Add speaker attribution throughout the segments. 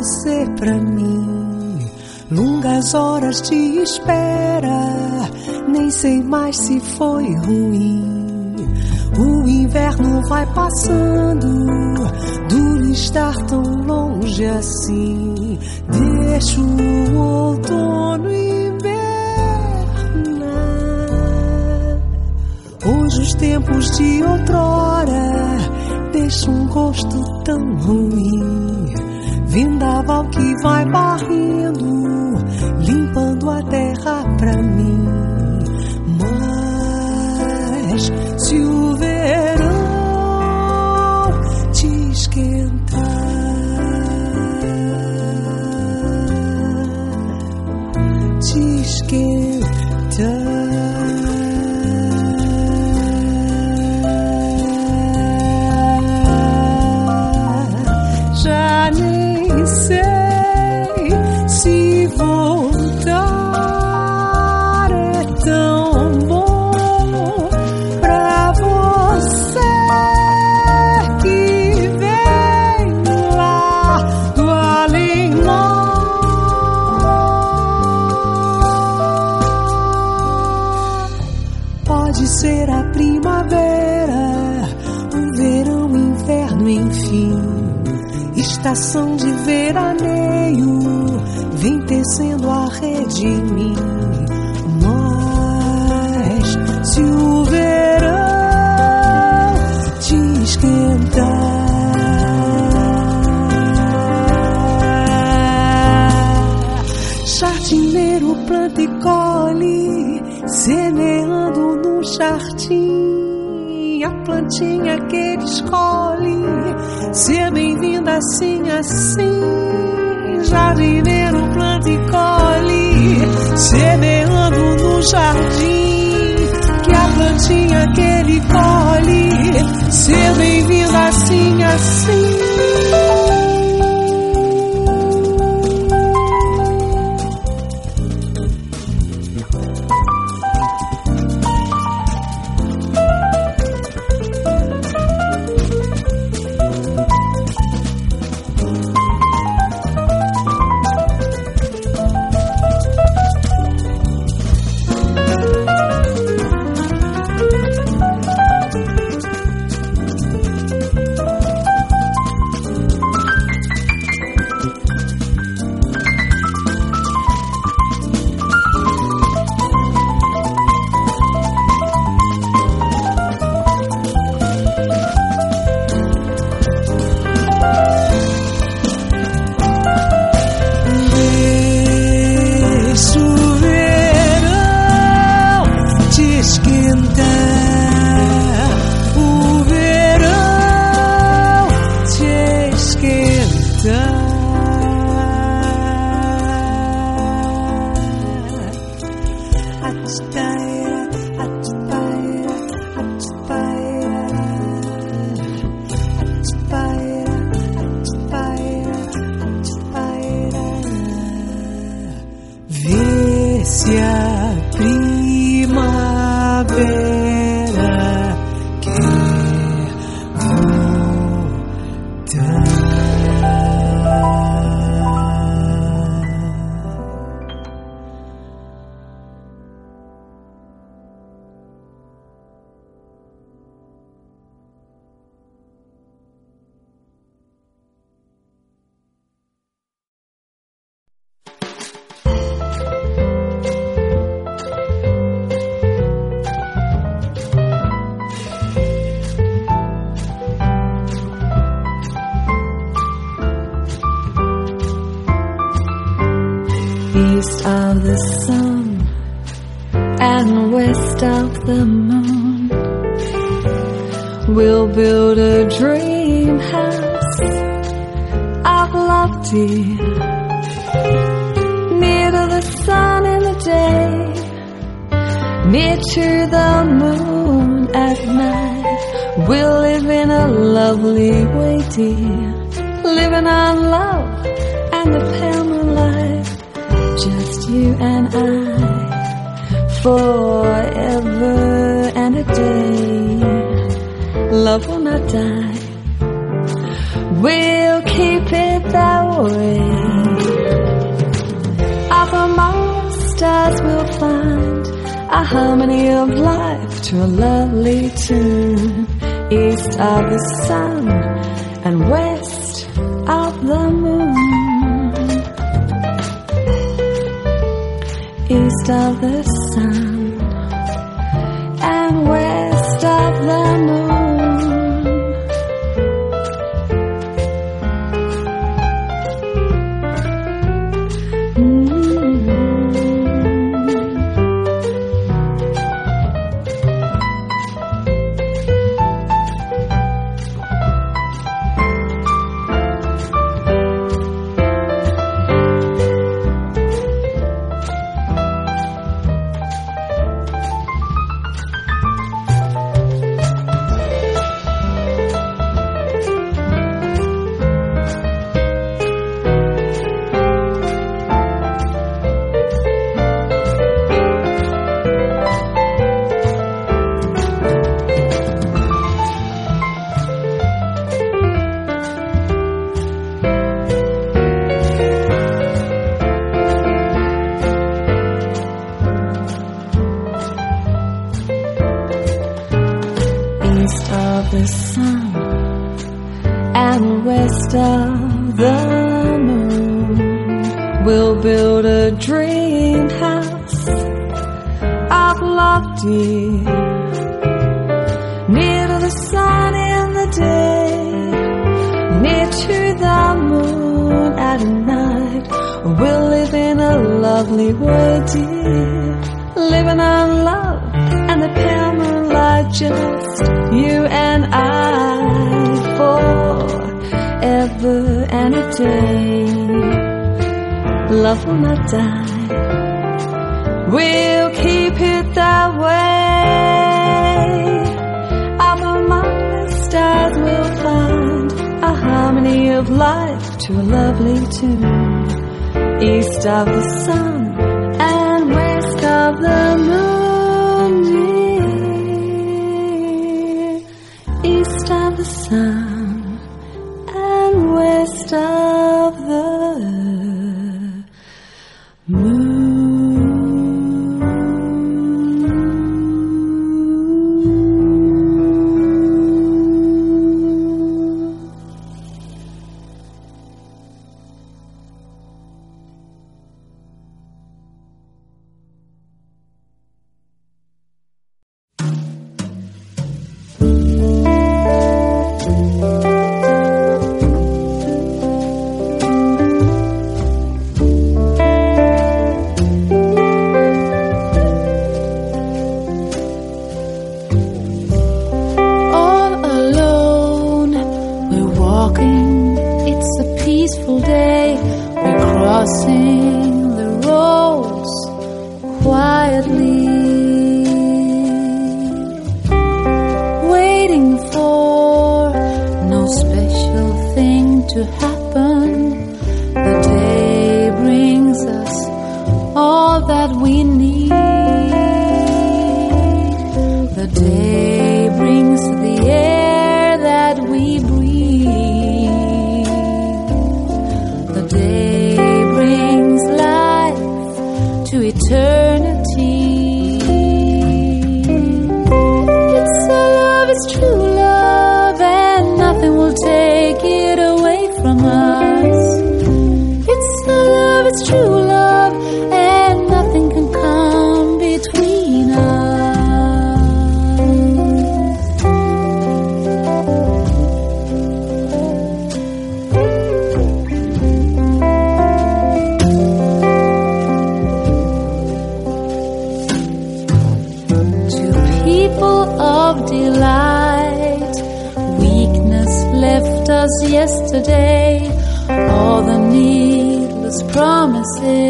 Speaker 1: Você pra mim. Longas horas de espera, nem sei mais se foi ruim. Ruim inverno vai passando, duro estar tão longe assim. Deixo o outono invernar. Hoje os tempos de outrora deixam um gosto tão ruim. Vendaval que vai barrendo, limpando a terra pra mim. Mas se o verão te esquentar, te esquentar.
Speaker 2: 曾经 lovely way, dear, living on love and the pale moonlight just you and I forever and a day. Love will not die. We'll keep it that way. Up among stars we'll find a harmony of life to a lovely tune east of the sun and west of the moon. East of the of life to a lovely tune. East of the sun and west of the moon, dear. East of the sun and west of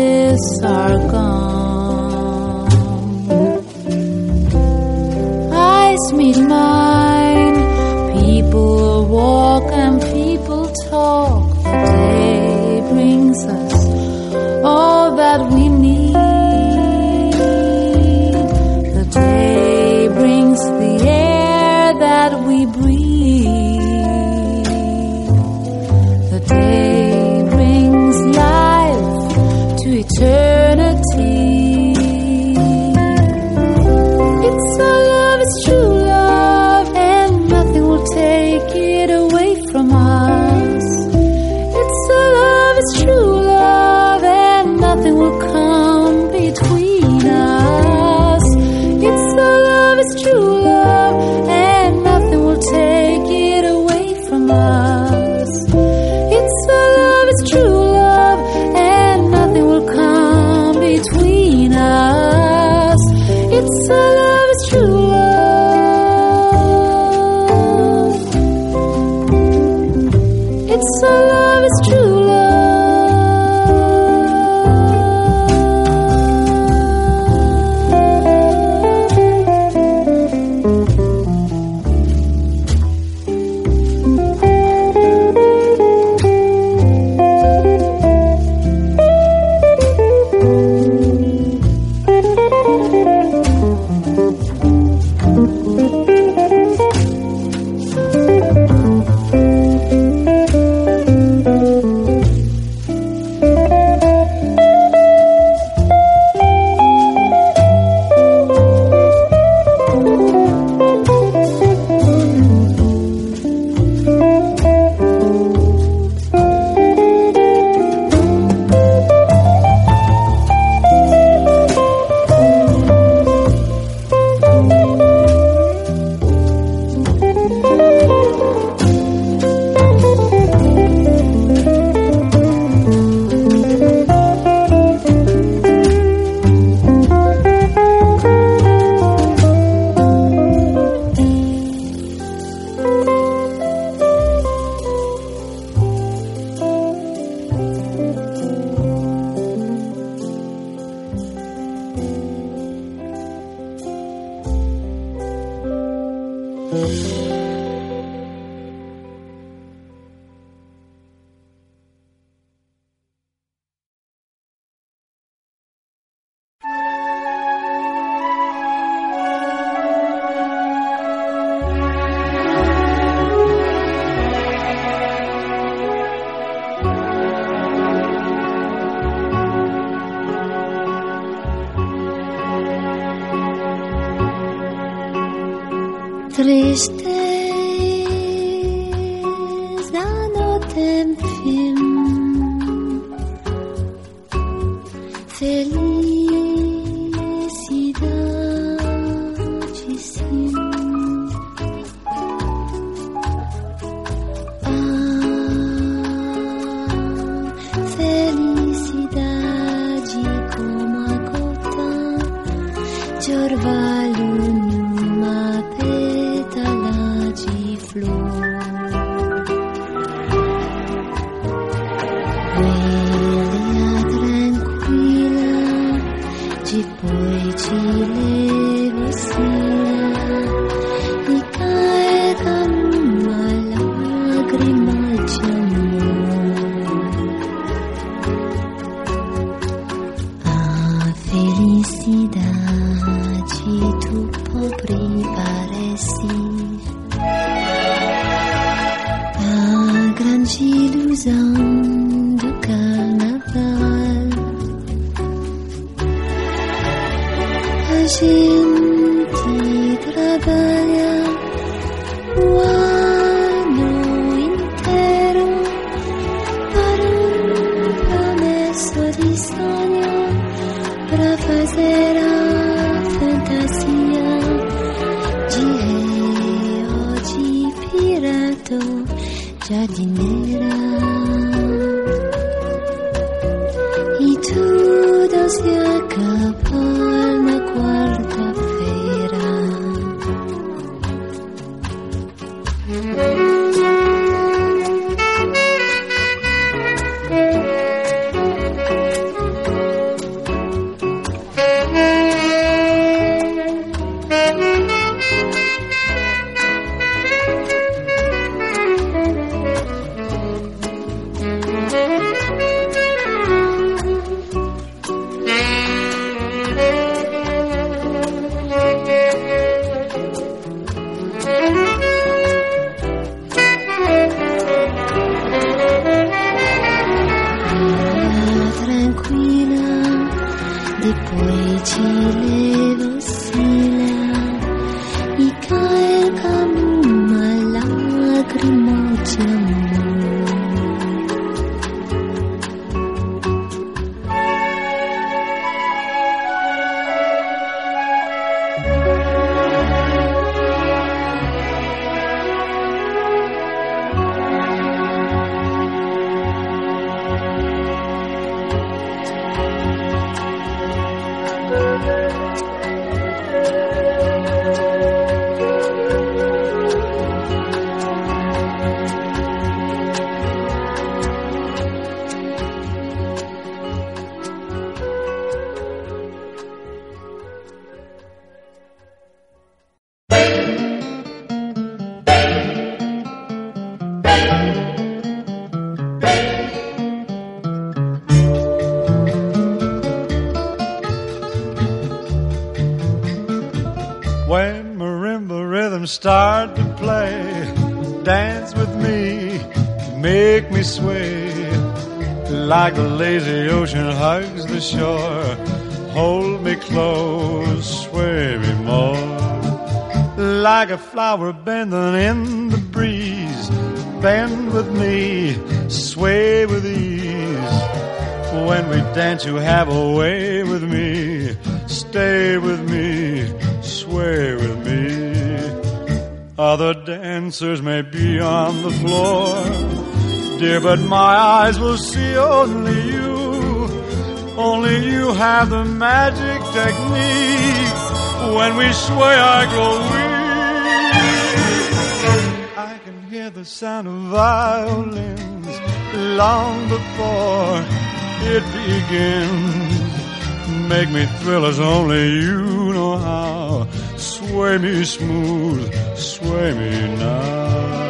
Speaker 3: kisses are gone.
Speaker 4: love is true. Hallelujah, mati. Like a lazy ocean hugs the shore, hold me close, sway me more. Like a flower bending in the breeze, bend with me, sway with ease. When we dance, you have a way with me, stay with me, sway with me. Other dancers may be on the floor, dear, but my eyes will see only you. Only you have the magic technique. When we sway, I grow weak. I can hear the sound of violins long before it begins. Make me thrill as only you know how. Sway me smooth, sway me now.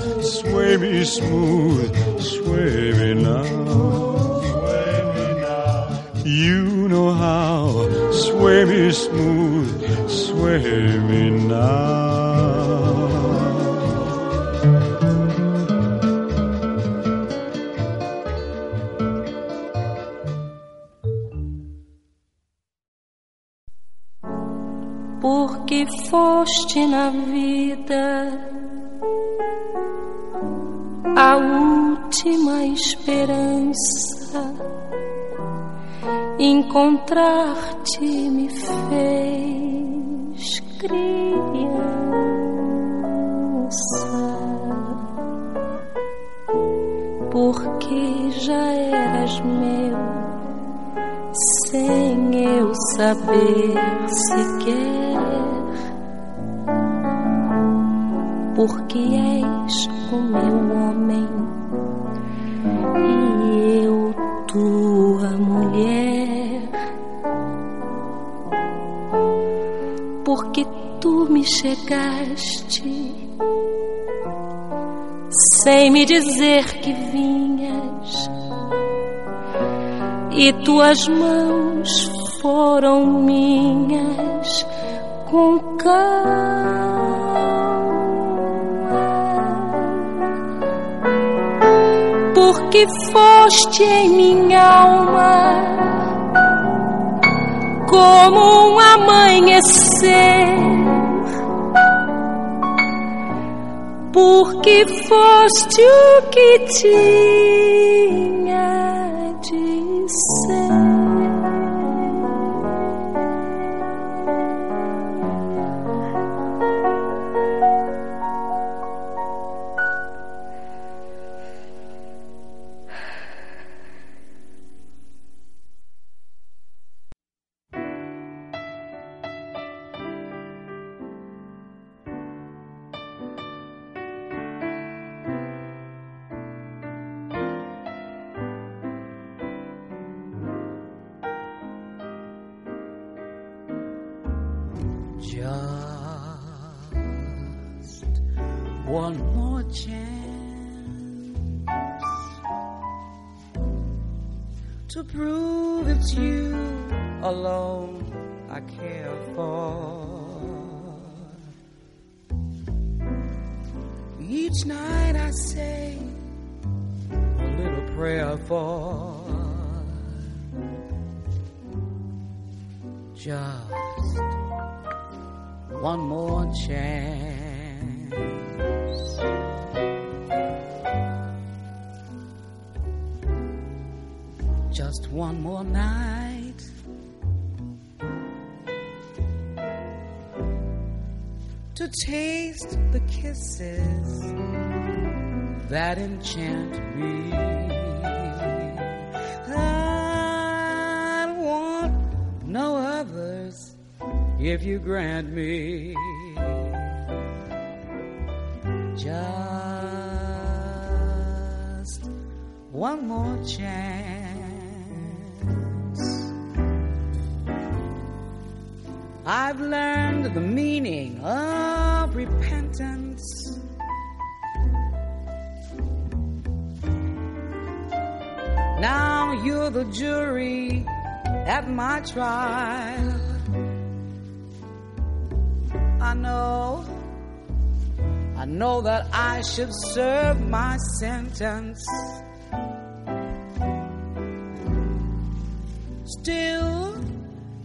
Speaker 5: Sway me smooth, sway me now. You know how. Sway me smooth, sway me now.
Speaker 6: porque foste na vida a última esperança. Encontrar-te me fez criança, porque já eras meu sem eu saber sequer, porque és o meu homem. E eu tua mulher, porque tu me chegaste sem me dizer que vinhas. E tuas mãos foram minhas com calma. Porque foste em minha alma como um amanhecer. Porque foste o que tinha
Speaker 7: to prove it's you alone I care for. Each night I say a little prayer for just one more chance. One more night. To taste the kisses that enchant me. I want no others if you grant me just one more chance. I've learned the meaning of repentance. Now you're the jury at my trial. I know, I know that I should serve my sentence. Still,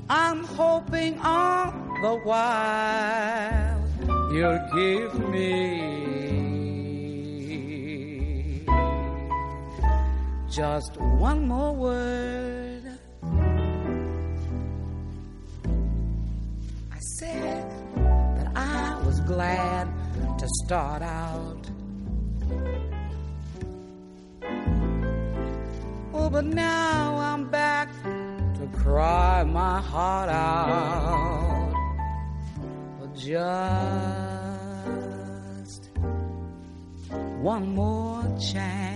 Speaker 7: I'm hoping all the while you'll give me just one more word. I said that I was glad to start out Oh, but now I'm back cry my heart out. But just one more chance.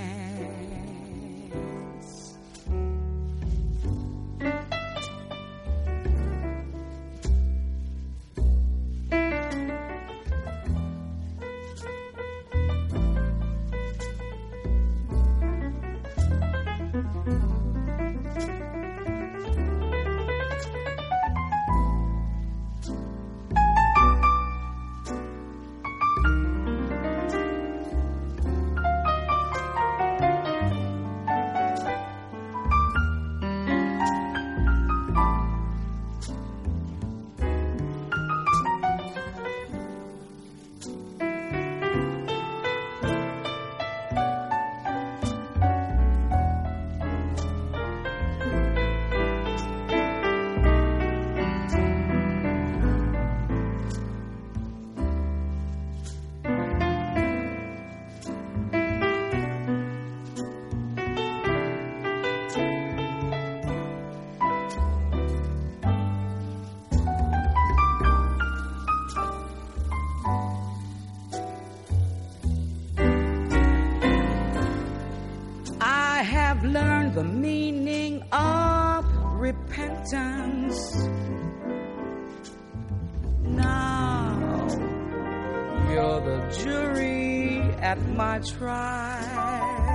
Speaker 7: My trial.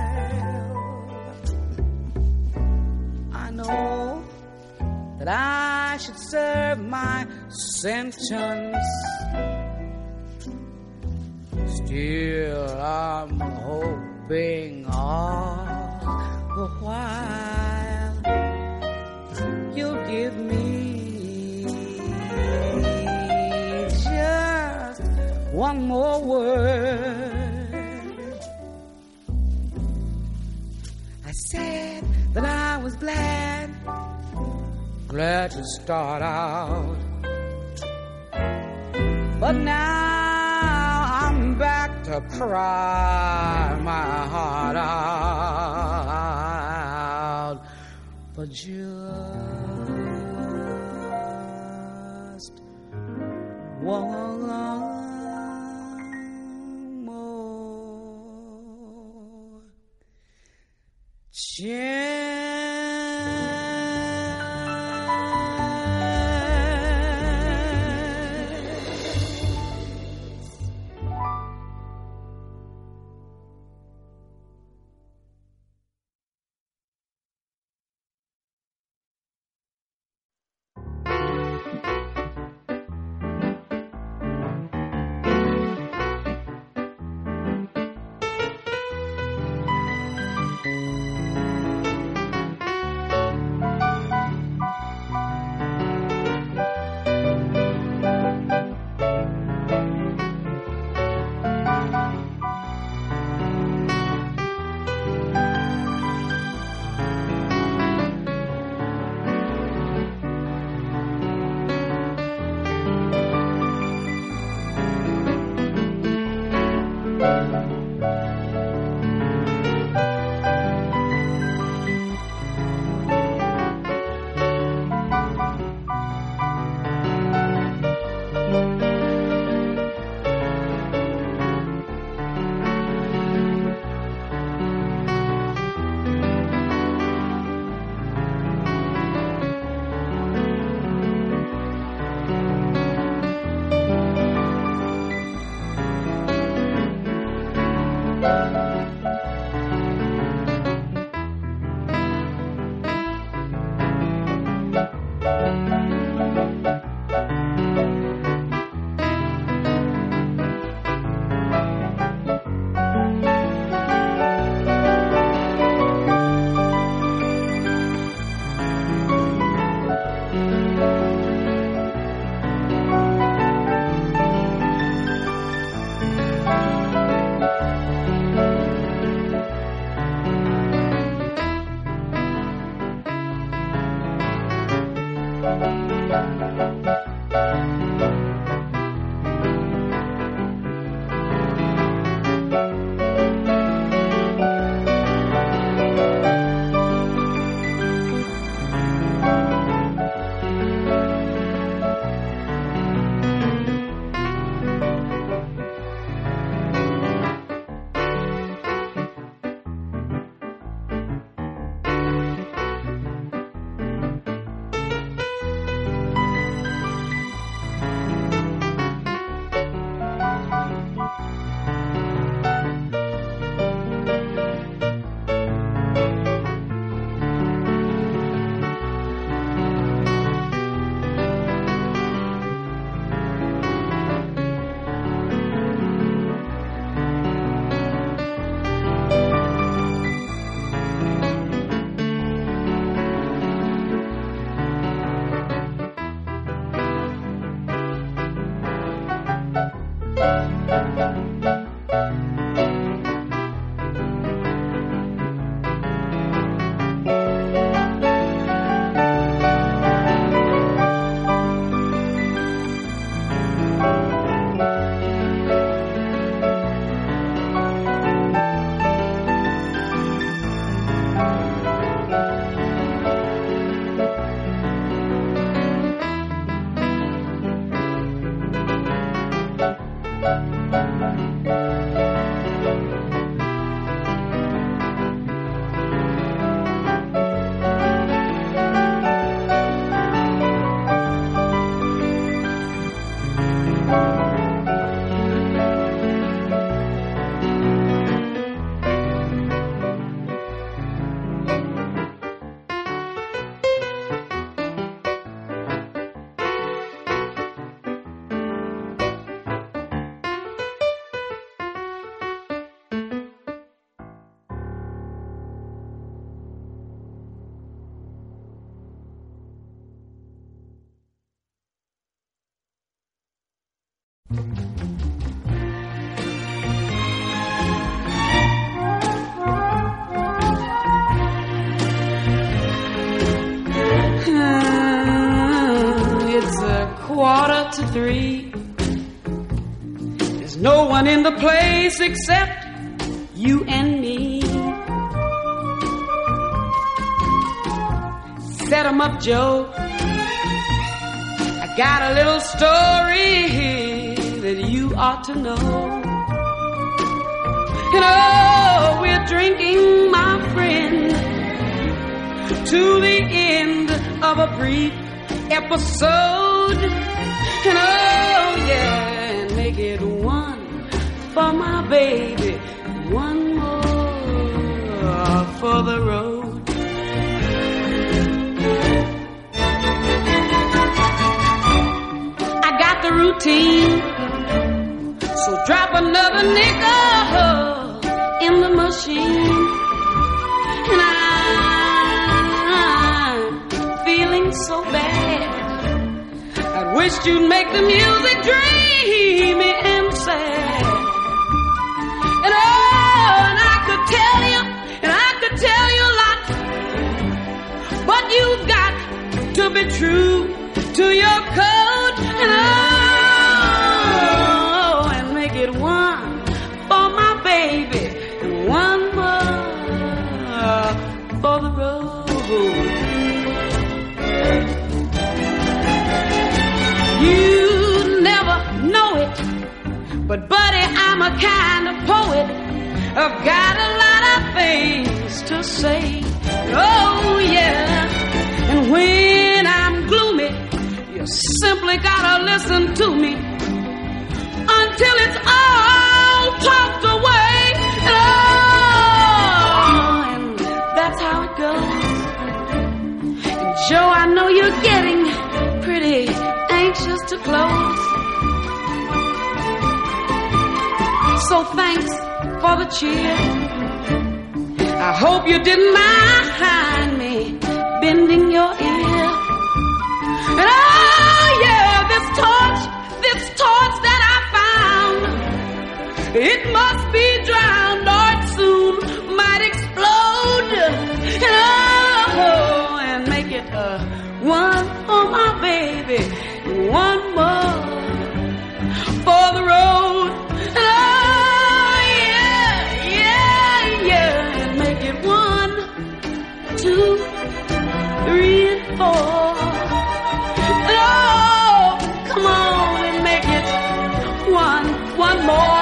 Speaker 7: I know that I should serve my sentence. Glad to start out. But now I'm back to cry my heart out. But just one more chance.
Speaker 8: Hmm, quarter to three. There's no one in the place except you and me. Set 'em up, Joe. I got a little story you ought to know. You know, we're drinking, my friend, to the end of a brief episode. And oh, yeah, and make it one for my baby, one more for the road. I got the routine, drop another nickel in the machine. And I'm feeling so bad. I wish you'd make the music dreamy and sad. And oh, and I could tell you, and I could tell you a lot, but you've got to be true to your code. Kind of poet. I've got a lot of things to say. Oh yeah, and when I'm gloomy, you simply gotta listen to me until it's all talked away. Oh, and that's how it goes. And Joe, I know you're getting pretty anxious to close. So thanks for the cheer. I hope you didn't mind me bending your ear. And oh yeah, this torch, this torch that I found, it must be drowned or it soon might explode. And Oh, and make it a one for my baby, four. Oh, come on and make it one, one more.